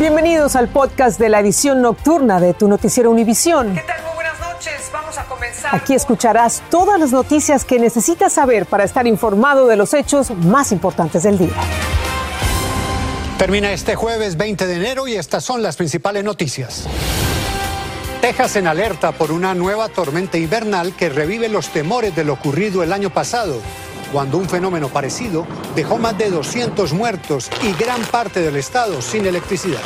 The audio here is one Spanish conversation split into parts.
Bienvenidos al podcast de la edición nocturna de tu noticiero Univisión. ¿Qué tal? Muy buenas noches. Vamos a comenzar. Aquí escucharás todas las noticias que necesitas saber para estar informado de los hechos más importantes del día. Termina este jueves 20 de enero y estas son las principales noticias. Texas en alerta por una nueva tormenta invernal que revive los temores de lo ocurrido el año pasado, cuando un fenómeno parecido dejó más de 200 muertos y gran parte del estado sin electricidad.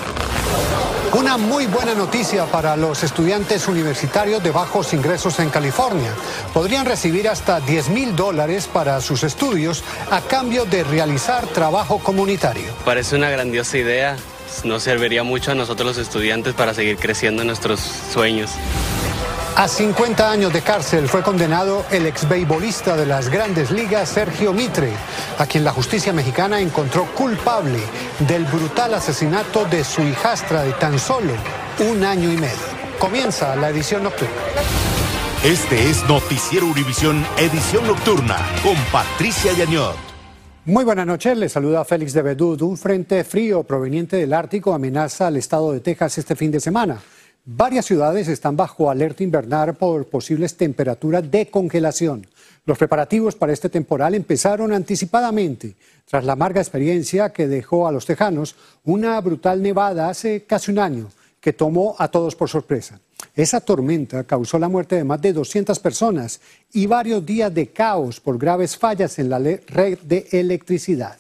Una muy buena noticia para los estudiantes universitarios de bajos ingresos en California. Podrían recibir hasta 10 mil dólares para sus estudios a cambio de realizar trabajo comunitario. Parece una grandiosa idea. Nos serviría mucho a nosotros los estudiantes para seguir creciendo en nuestros sueños. A 50 años de cárcel fue condenado el exbeibolista de las grandes ligas, Sergio Mitre, a quien la justicia mexicana encontró culpable del brutal asesinato de su hijastra de tan solo un año y medio. Comienza la edición nocturna. Este es Noticiero Univisión, edición nocturna, con Patricia Yañot. Muy buenas noches, les saluda Félix de Bedud. Un frente frío proveniente del Ártico amenaza al estado de Texas este fin de semana. Varias ciudades están bajo alerta invernal por posibles temperaturas de congelación. Los preparativos para este temporal empezaron anticipadamente, tras la amarga experiencia que dejó a los tejanos una brutal nevada hace casi un año, que tomó a todos por sorpresa. Esa tormenta causó la muerte de más de 200 personas y varios días de caos por graves fallas en la red de electricidad.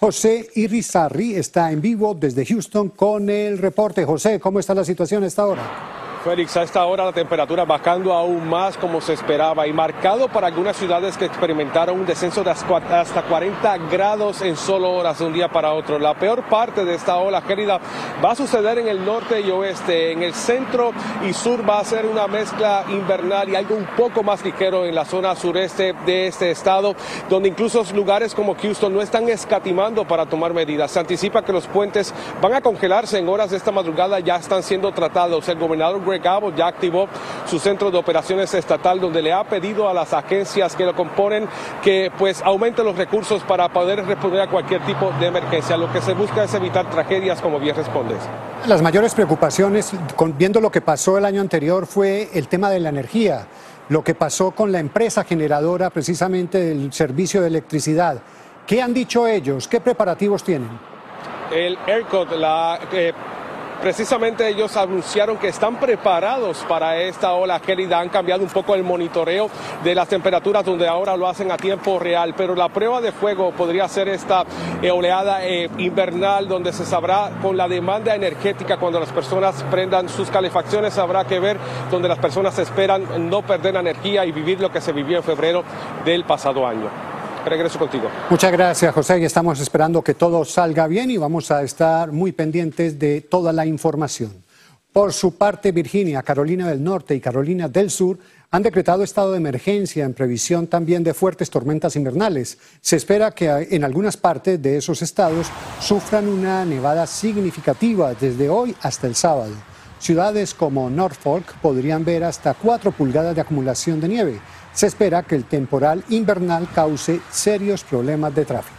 José Irizarri está en vivo desde Houston con el reporte. José, ¿cómo está la situación a esta hora? Félix, a esta hora la temperatura bajando aún más como se esperaba y marcado para algunas ciudades que experimentaron un descenso de hasta 40 grados en solo horas de un día para otro. La peor parte de esta ola gélida va a suceder en el norte y oeste. En el centro y sur va a ser una mezcla invernal y algo un poco más ligero en la zona sureste de este estado, donde incluso lugares como Houston no están escatimando para tomar medidas. Se anticipa que los puentes van a congelarse en horas de esta madrugada, ya están siendo tratados. El gobernador Abbott ya activó su centro de operaciones estatal donde le ha pedido a las agencias que lo componen que pues aumente los recursos para poder responder a cualquier tipo de emergencia. Lo que se busca es evitar tragedias como bien respondes. Las mayores preocupaciones, viendo lo que pasó el año anterior, fue el tema de la energía, lo que pasó con la empresa generadora precisamente del servicio de electricidad. ¿Qué han dicho ellos? ¿Ququé preparativos tienen? El ERCOT, la eh, precisamente ellos anunciaron que están preparados para esta ola gélida. Han cambiado un poco el monitoreo de las temperaturas donde ahora lo hacen a tiempo real, pero la prueba de fuego podría ser esta eh, oleada eh, invernal donde se sabrá con la demanda energética cuando las personas prendan sus calefacciones, habrá que ver donde las personas esperan no perder energía y vivir lo que se vivió en febrero del pasado año regreso contigo. Muchas gracias, José, y estamos esperando que todo salga bien y vamos a estar muy pendientes de toda la información. Por su parte, Virginia, Carolina del Norte y Carolina del Sur han decretado estado de emergencia en previsión también de fuertes tormentas invernales. Se espera que en algunas partes de esos estados sufran una nevada significativa desde hoy hasta el sábado. Ciudades como Norfolk podrían ver hasta 4 pulgadas de acumulación de nieve. Se espera que el temporal invernal cause serios problemas de tráfico.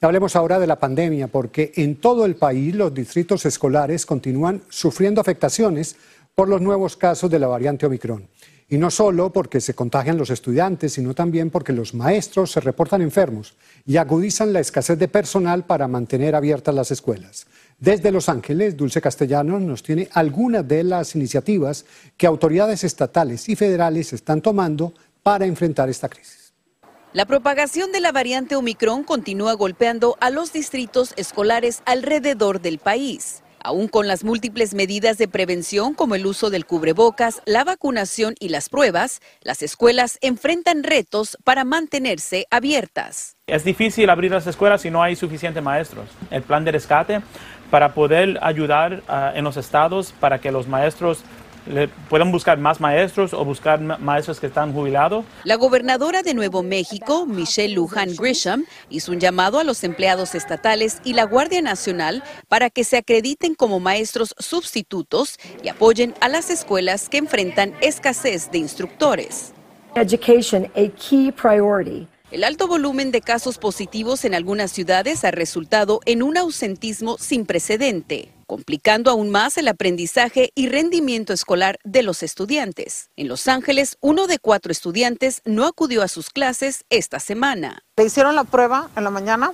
hablemos ahora de la pandemia, porque en todo el país los distritos escolares continúan sufriendo afectaciones por los nuevos casos de la variante Omicron. Y no solo porque se contagian los estudiantes, sino también porque los maestros se reportan enfermos y agudizan la escasez de personal para mantener abiertas las escuelas. Desde Los Ángeles, Dulce Castellanos nos tiene algunas de las iniciativas que autoridades estatales y federales están tomando para enfrentar esta crisis. La propagación de la variante Omicron continúa golpeando a los distritos escolares alrededor del país. Aún con las múltiples medidas de prevención como el uso del cubrebocas, la vacunación y las pruebas, las escuelas enfrentan retos para mantenerse abiertas. Es difícil abrir las escuelas si no hay suficientes maestros. El plan de rescate para poder ayudar ah, en los estados para que los maestros puedan buscar más maestros o buscar maestros que están jubilados. La gobernadora de Nuevo México, Michelle Lujan Grisham, hizo un llamado a los empleados estatales y la Guardia Nacional para que se acrediten como maestros sustitutos y apoyen a las escuelas que enfrentan escasez de instructores. Education, a key priority. El alto volumen de casos positivos en algunas ciudades ha resultado en un ausentismo sin precedente, complicando aún más el aprendizaje y rendimiento escolar de los estudiantes. En Los Ángeles, uno de cuatro estudiantes no acudió a sus clases esta semana. Le hicieron la prueba en la mañana,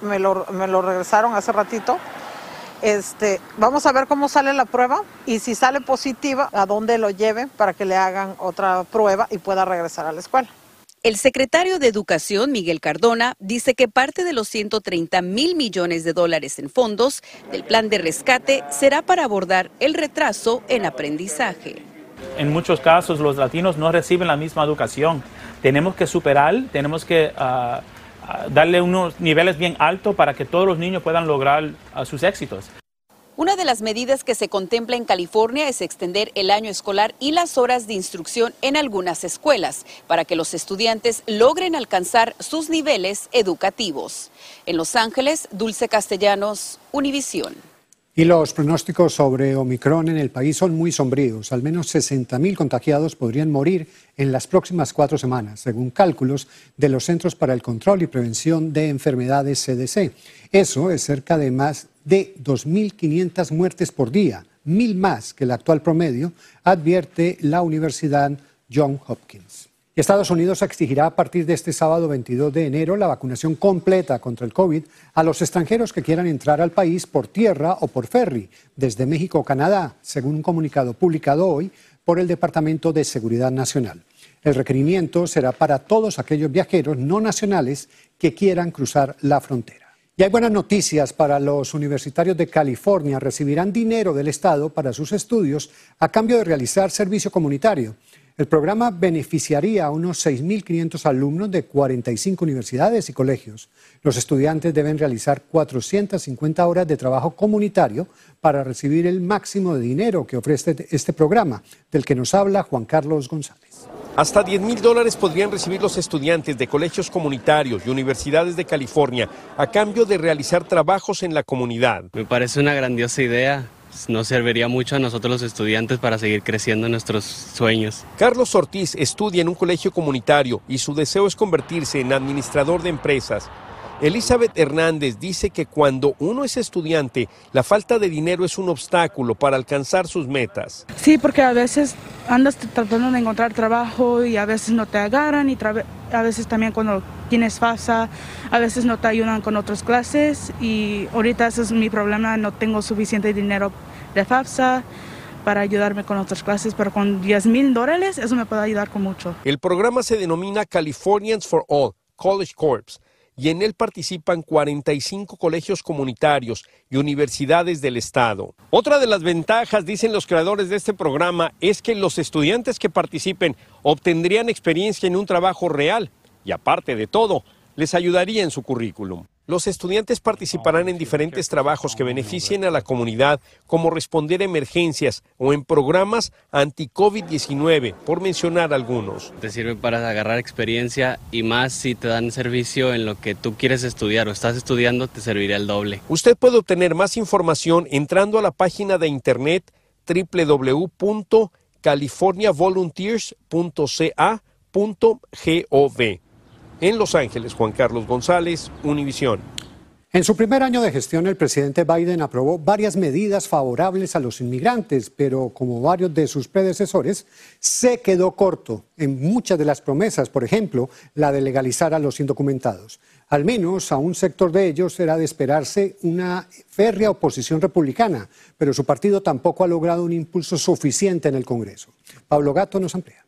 me lo, regresaron hace ratito. Este, vamos a ver cómo sale la prueba y si sale positiva, a dónde lo lleven para que le hagan otra prueba y pueda regresar a la escuela. El secretario de Educación, Miguel Cardona, dice que parte de los 130 mil millones de dólares en fondos del plan de rescate será para abordar el retraso en aprendizaje. En muchos casos los latinos no reciben la misma educación. Tenemos que superar, tenemos que uh, uh, darle unos niveles bien altos para que todos los niños puedan lograr uh, sus éxitos. Una de las medidas que se contempla en California es extender el año escolar y las horas de instrucción en algunas escuelas para que los estudiantes logren alcanzar sus niveles educativos. En Los Ángeles, Dulce Castellanos, Univisión. Y los pronósticos sobre Omicron en el país son muy sombríos. Al menos 60.000 contagiados podrían morir en las próximas cuatro semanas, según cálculos de los Centros para el Control y Prevención de Enfermedades CDC. Eso es cerca de más de 2.500 muertes por día, mil más que el actual promedio, advierte la Universidad Johns Hopkins. Estados Unidos exigirá a partir de este sábado 22 de enero la vacunación completa contra el COVID a los extranjeros que quieran entrar al país por tierra o por ferry desde México o Canadá, según un comunicado publicado hoy por el Departamento de Seguridad Nacional. El requerimiento será para todos aquellos viajeros no nacionales que quieran cruzar la frontera. Y hay buenas noticias para los universitarios de California. Recibirán dinero del Estado para sus estudios a cambio de realizar servicio comunitario. El programa beneficiaría a unos 6.500 alumnos de 45 universidades y colegios. Los estudiantes deben realizar 450 horas de trabajo comunitario para recibir el máximo de dinero que ofrece este programa, del que nos habla Juan Carlos González. Hasta 10 mil dólares podrían recibir los estudiantes de colegios comunitarios y universidades de California a cambio de realizar trabajos en la comunidad. Me parece una grandiosa idea nos serviría mucho a nosotros los estudiantes para seguir creciendo en nuestros sueños. Carlos Ortiz estudia en un colegio comunitario y su deseo es convertirse en administrador de empresas. Elizabeth Hernández dice que cuando uno es estudiante, la falta de dinero es un obstáculo para alcanzar sus metas. Sí, porque a veces andas tratando de encontrar trabajo y a veces no te agarran y a veces también cuando tienes FAFSA, a veces no te ayudan con otras clases y ahorita ese es mi problema, no tengo suficiente dinero de FAFSA para ayudarme con otras clases, pero con 10 mil dólares eso me puede ayudar con mucho. El programa se denomina Californians for All, College Corps y en él participan 45 colegios comunitarios y universidades del estado. Otra de las ventajas, dicen los creadores de este programa, es que los estudiantes que participen obtendrían experiencia en un trabajo real y aparte de todo, les ayudaría en su currículum. Los estudiantes participarán en diferentes trabajos que beneficien a la comunidad, como responder a emergencias o en programas anti-COVID-19, por mencionar algunos. Te sirve para agarrar experiencia y más si te dan servicio en lo que tú quieres estudiar o estás estudiando, te serviría el doble. Usted puede obtener más información entrando a la página de internet www.californiavolunteers.ca.gov. En Los Ángeles, Juan Carlos González, Univisión. En su primer año de gestión, el presidente Biden aprobó varias medidas favorables a los inmigrantes, pero como varios de sus predecesores, se quedó corto en muchas de las promesas, por ejemplo, la de legalizar a los indocumentados. Al menos a un sector de ellos era de esperarse una férrea oposición republicana, pero su partido tampoco ha logrado un impulso suficiente en el Congreso. Pablo Gato nos amplía.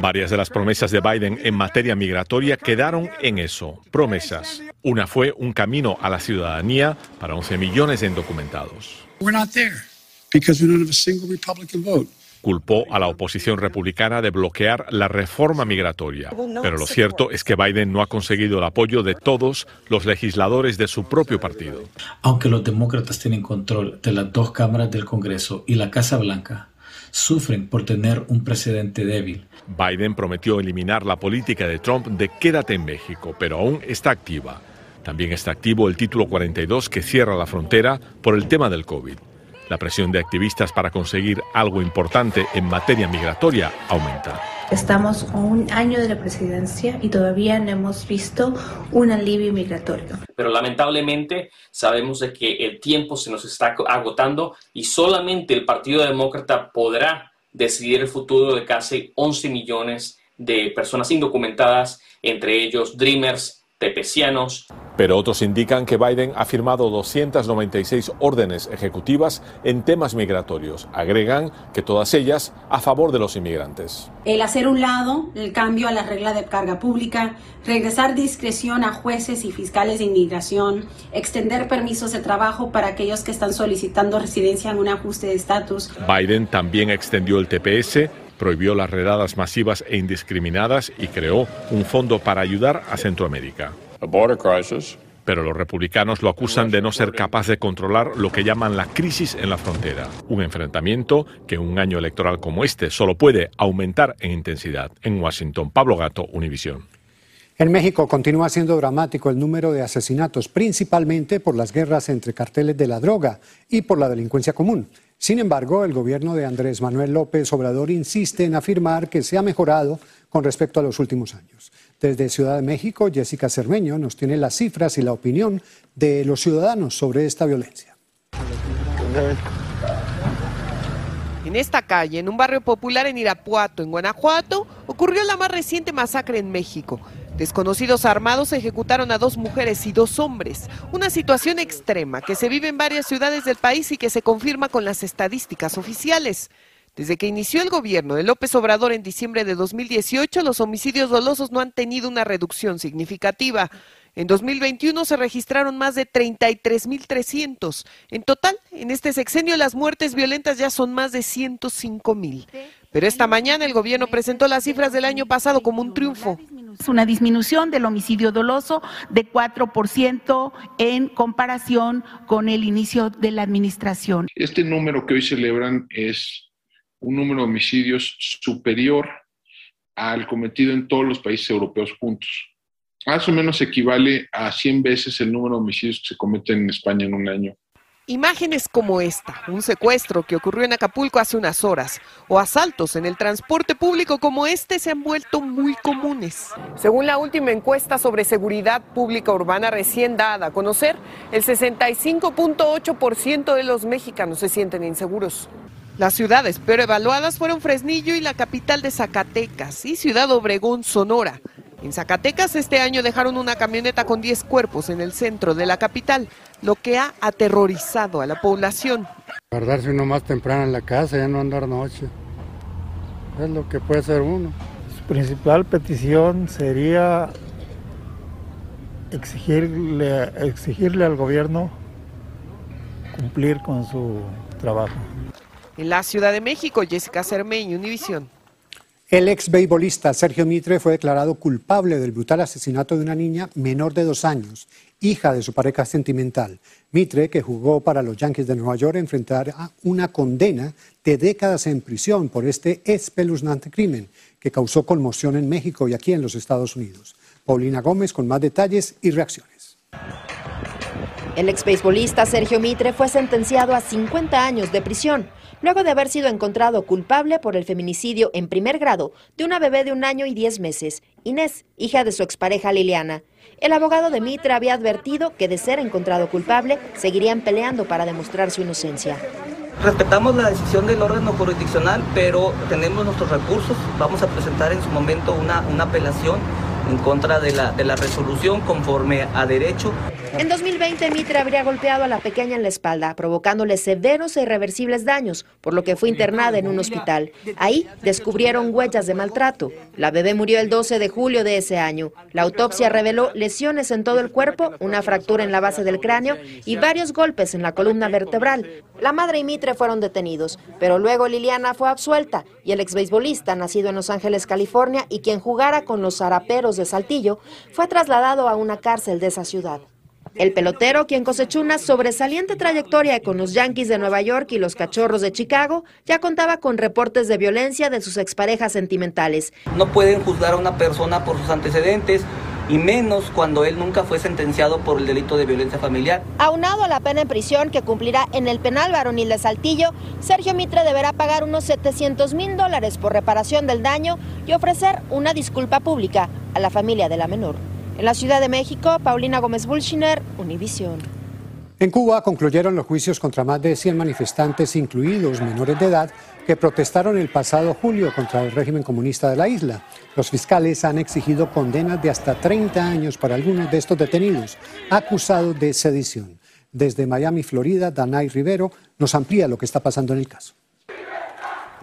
Varias de las promesas de Biden en materia migratoria quedaron en eso, promesas. Una fue un camino a la ciudadanía para 11 millones de indocumentados. Culpó a la oposición republicana de bloquear la reforma migratoria. Pero lo cierto es que Biden no ha conseguido el apoyo de todos los legisladores de su propio partido. Aunque los demócratas tienen control de las dos cámaras del Congreso y la Casa Blanca, sufren por tener un precedente débil. Biden prometió eliminar la política de Trump de quédate en México, pero aún está activa. También está activo el título 42 que cierra la frontera por el tema del COVID. La presión de activistas para conseguir algo importante en materia migratoria aumenta. Estamos a un año de la presidencia y todavía no hemos visto un alivio migratorio. Pero lamentablemente sabemos de que el tiempo se nos está agotando y solamente el Partido Demócrata podrá decidir el futuro de casi 11 millones de personas indocumentadas, entre ellos Dreamers, tepecianos. Pero otros indican que Biden ha firmado 296 órdenes ejecutivas en temas migratorios. Agregan que todas ellas a favor de los inmigrantes. El hacer un lado el cambio a la regla de carga pública, regresar discreción a jueces y fiscales de inmigración, extender permisos de trabajo para aquellos que están solicitando residencia en un ajuste de estatus. Biden también extendió el TPS prohibió las redadas masivas e indiscriminadas y creó un fondo para ayudar a Centroamérica. Pero los republicanos lo acusan de no ser capaz de controlar lo que llaman la crisis en la frontera, un enfrentamiento que un año electoral como este solo puede aumentar en intensidad. En Washington, Pablo Gato, Univisión. En México continúa siendo dramático el número de asesinatos, principalmente por las guerras entre carteles de la droga y por la delincuencia común. Sin embargo, el gobierno de Andrés Manuel López Obrador insiste en afirmar que se ha mejorado con respecto a los últimos años. Desde Ciudad de México, Jessica Cermeño nos tiene las cifras y la opinión de los ciudadanos sobre esta violencia. En esta calle, en un barrio popular en Irapuato, en Guanajuato, ocurrió la más reciente masacre en México. Desconocidos armados ejecutaron a dos mujeres y dos hombres, una situación extrema que se vive en varias ciudades del país y que se confirma con las estadísticas oficiales. Desde que inició el gobierno de López Obrador en diciembre de 2018, los homicidios dolosos no han tenido una reducción significativa. En 2021 se registraron más de 33.300. En total, en este sexenio las muertes violentas ya son más de 105.000. Pero esta mañana el gobierno presentó las cifras del año pasado como un triunfo. Es una disminución del homicidio doloso de 4% en comparación con el inicio de la administración. Este número que hoy celebran es un número de homicidios superior al cometido en todos los países europeos juntos. Más o menos equivale a 100 veces el número de homicidios que se cometen en España en un año. Imágenes como esta, un secuestro que ocurrió en Acapulco hace unas horas, o asaltos en el transporte público como este se han vuelto muy comunes. Según la última encuesta sobre seguridad pública urbana recién dada a conocer, el 65.8% de los mexicanos se sienten inseguros. Las ciudades peor evaluadas fueron Fresnillo y la capital de Zacatecas y Ciudad Obregón, Sonora. En Zacatecas este año dejaron una camioneta con 10 cuerpos en el centro de la capital, lo que ha aterrorizado a la población. Guardarse uno más temprano en la casa, ya no andar noche. Es lo que puede hacer uno. Su principal petición sería exigirle, exigirle al gobierno cumplir con su trabajo. En la Ciudad de México, Jessica Cermeño, Univisión. El ex beisbolista Sergio Mitre fue declarado culpable del brutal asesinato de una niña menor de dos años, hija de su pareja sentimental. Mitre, que jugó para los Yankees de Nueva York, enfrentará una condena de décadas en prisión por este espeluznante crimen que causó conmoción en México y aquí en los Estados Unidos. Paulina Gómez con más detalles y reacciones. El ex beisbolista Sergio Mitre fue sentenciado a 50 años de prisión luego de haber sido encontrado culpable por el feminicidio en primer grado de una bebé de un año y diez meses, Inés, hija de su expareja Liliana. El abogado de Mitra había advertido que de ser encontrado culpable, seguirían peleando para demostrar su inocencia. Respetamos la decisión del órgano jurisdiccional, pero tenemos nuestros recursos. Vamos a presentar en su momento una, apelación en contra de la resolución conforme a derecho. En 2020, Mitra habría golpeado a la pequeña en la espalda, provocándole severos e irreversibles daños, por lo que fue internada en un hospital. Ahí descubrieron huellas de maltrato. La bebé murió el 12 de julio de ese año. La autopsia reveló lesiones en todo el cuerpo, una fractura en la base del cráneo y varios golpes en la columna vertebral. La madre y Mitre fueron detenidos, pero luego Liliana fue absuelta y el exbeisbolista, nacido en Los Ángeles, California, y quien jugara con los zaraperos de Saltillo, fue trasladado a una cárcel de esa ciudad. El pelotero, quien cosechó una sobresaliente trayectoria con los Yankees de Nueva York y los Cachorros de Chicago, ya contaba con reportes de violencia de sus exparejas sentimentales. No pueden juzgar a una persona por sus antecedentes y menos cuando él nunca fue sentenciado por el delito de violencia familiar. Aunado a la pena en prisión que cumplirá en el penal varonil de Saltillo, Sergio Mitre deberá pagar unos 700 mil dólares por reparación del daño y ofrecer una disculpa pública a la familia de la menor. En la Ciudad de México, Paulina Gómez Bulchiner, Univisión. En Cuba concluyeron los juicios contra más de 100 manifestantes, incluidos menores de edad, que protestaron el pasado julio contra el régimen comunista de la isla. Los fiscales han exigido condenas de hasta 30 años para algunos de estos detenidos, acusados de sedición. Desde Miami, Florida, Danay Rivero nos amplía lo que está pasando en el caso.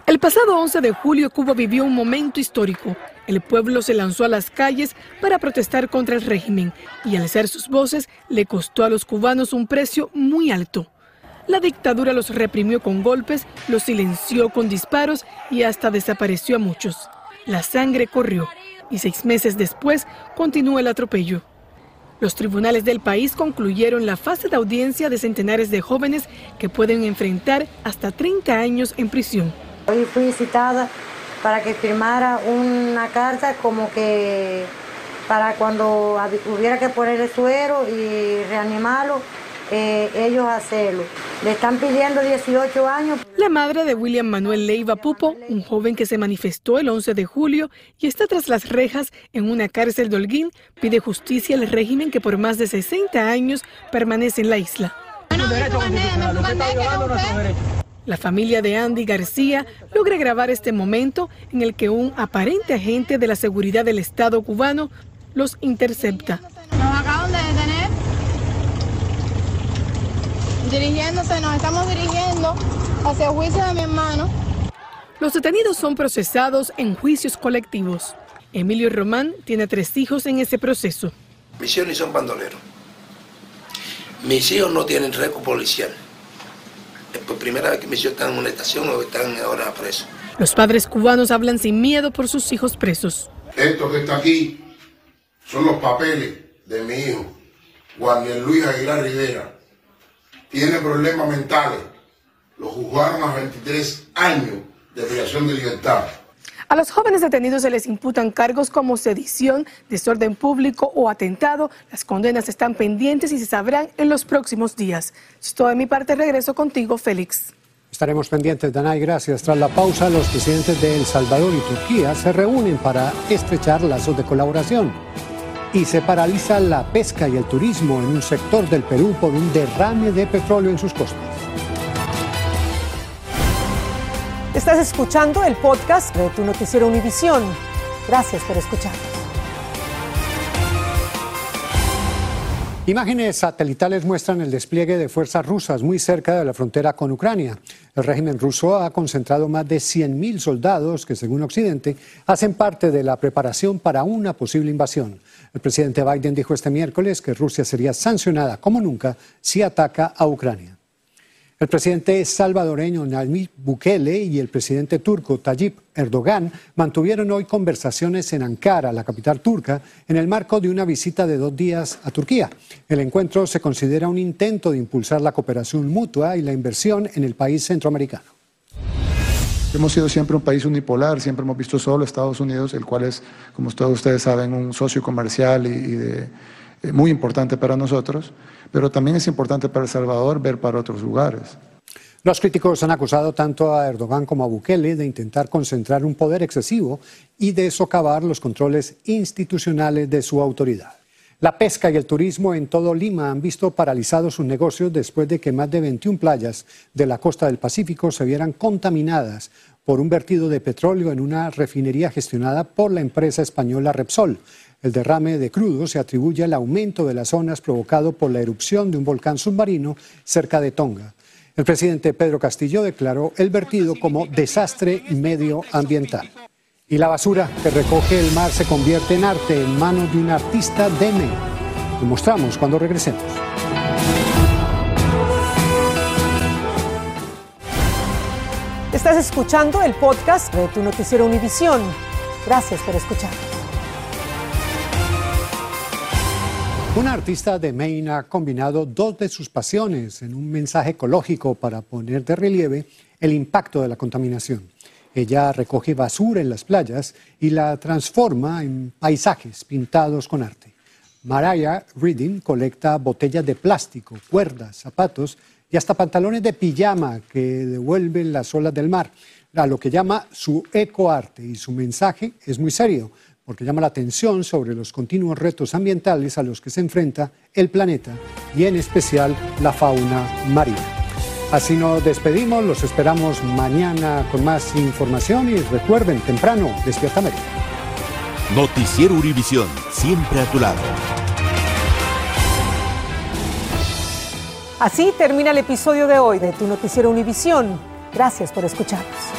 El pasado 11 de julio Cuba vivió un momento histórico. El pueblo se lanzó a las calles para protestar contra el régimen y alzar sus voces le costó a los cubanos un precio muy alto. La dictadura los reprimió con golpes, los silenció con disparos y hasta desapareció a muchos. La sangre corrió y seis meses después continuó el atropello. Los tribunales del país concluyeron la fase de audiencia de centenares de jóvenes que pueden enfrentar hasta 30 años en prisión. Hoy fui citada para que firmara una carta como que para cuando hubiera que poner el suero y reanimarlo, eh, ellos hacerlo. Le están pidiendo 18 años. La madre de William Manuel Leiva Pupo, un joven que se manifestó el 11 de julio y está tras las rejas en una cárcel de Holguín, pide justicia al régimen que por más de 60 años permanece en la isla. La familia de Andy García logra grabar este momento en el que un aparente agente de la seguridad del Estado cubano los intercepta. Nos acaban de detener dirigiéndose, nos estamos dirigiendo hacia el juicio de mi hermano. Los detenidos son procesados en juicios colectivos. Emilio Román tiene tres hijos en ese proceso. Mis hijos ni son bandoleros. Mis hijos no tienen récord policial. Es por primera vez que mis hijos están en una estación o están ahora presos. Los padres cubanos hablan sin miedo por sus hijos presos. Esto que está aquí son los papeles de mi hijo, Juan Luis Aguilar Rivera. Tiene problemas mentales. Lo juzgaron a 23 años de privación de libertad. A los jóvenes detenidos se les imputan cargos como sedición, desorden público o atentado. Las condenas están pendientes y se sabrán en los próximos días. Es todo de mi parte. Regreso contigo, Félix. Estaremos pendientes, Danay. Gracias. Tras la pausa, los presidentes de El Salvador y Turquía se reúnen para estrechar lazos de colaboración. Y se paraliza la pesca y el turismo en un sector del Perú por un derrame de petróleo en sus costas. Estás escuchando el podcast de tu noticiero Univisión. Gracias por escucharnos. Imágenes satelitales muestran el despliegue de fuerzas rusas muy cerca de la frontera con Ucrania. El régimen ruso ha concentrado más de 100.000 soldados que, según Occidente, hacen parte de la preparación para una posible invasión. El presidente Biden dijo este miércoles que Rusia sería sancionada como nunca si ataca a Ucrania. El presidente salvadoreño Nayib Bukele y el presidente turco Tayyip Erdogan mantuvieron hoy conversaciones en Ankara, la capital turca, en el marco de una visita de dos días a Turquía. El encuentro se considera un intento de impulsar la cooperación mutua y la inversión en el país centroamericano. Hemos sido siempre un país unipolar, siempre hemos visto solo Estados Unidos, el cual es, como todos ustedes saben, un socio comercial y, eh, muy importante para nosotros pero también es importante para El Salvador ver para otros lugares. Los críticos han acusado tanto a Erdogan como a Bukele de intentar concentrar un poder excesivo y de socavar los controles institucionales de su autoridad. La pesca y el turismo en todo Lima han visto paralizados sus negocios después de que más de 21 playas de la costa del Pacífico se vieran contaminadas por un vertido de petróleo en una refinería gestionada por la empresa española Repsol. El derrame de crudo se atribuye al aumento de las zonas provocado por la erupción de un volcán submarino cerca de Tonga. El presidente Pedro Castillo declaró el vertido como desastre medioambiental. Y la basura que recoge el mar se convierte en arte en manos de un artista de México. Lo mostramos cuando regresemos. Estás escuchando el podcast de tu noticiero Univisión. Gracias por escucharnos. Un artista de Maine ha combinado dos de sus pasiones en un mensaje ecológico para poner de relieve el impacto de la contaminación. Ella recoge basura en las playas y la transforma en paisajes pintados con arte. Mariah Reading colecta botellas de plástico, cuerdas, zapatos y hasta pantalones de pijama que devuelven las olas del mar, a lo que llama su ecoarte y su mensaje es muy serio porque llama la atención sobre los continuos retos ambientales a los que se enfrenta el planeta y en especial la fauna marina. Así nos despedimos, los esperamos mañana con más información y recuerden, temprano, Despierta América. Noticiero Univisión, siempre a tu lado. Así termina el episodio de hoy de Tu Noticiero Univisión. Gracias por escucharnos.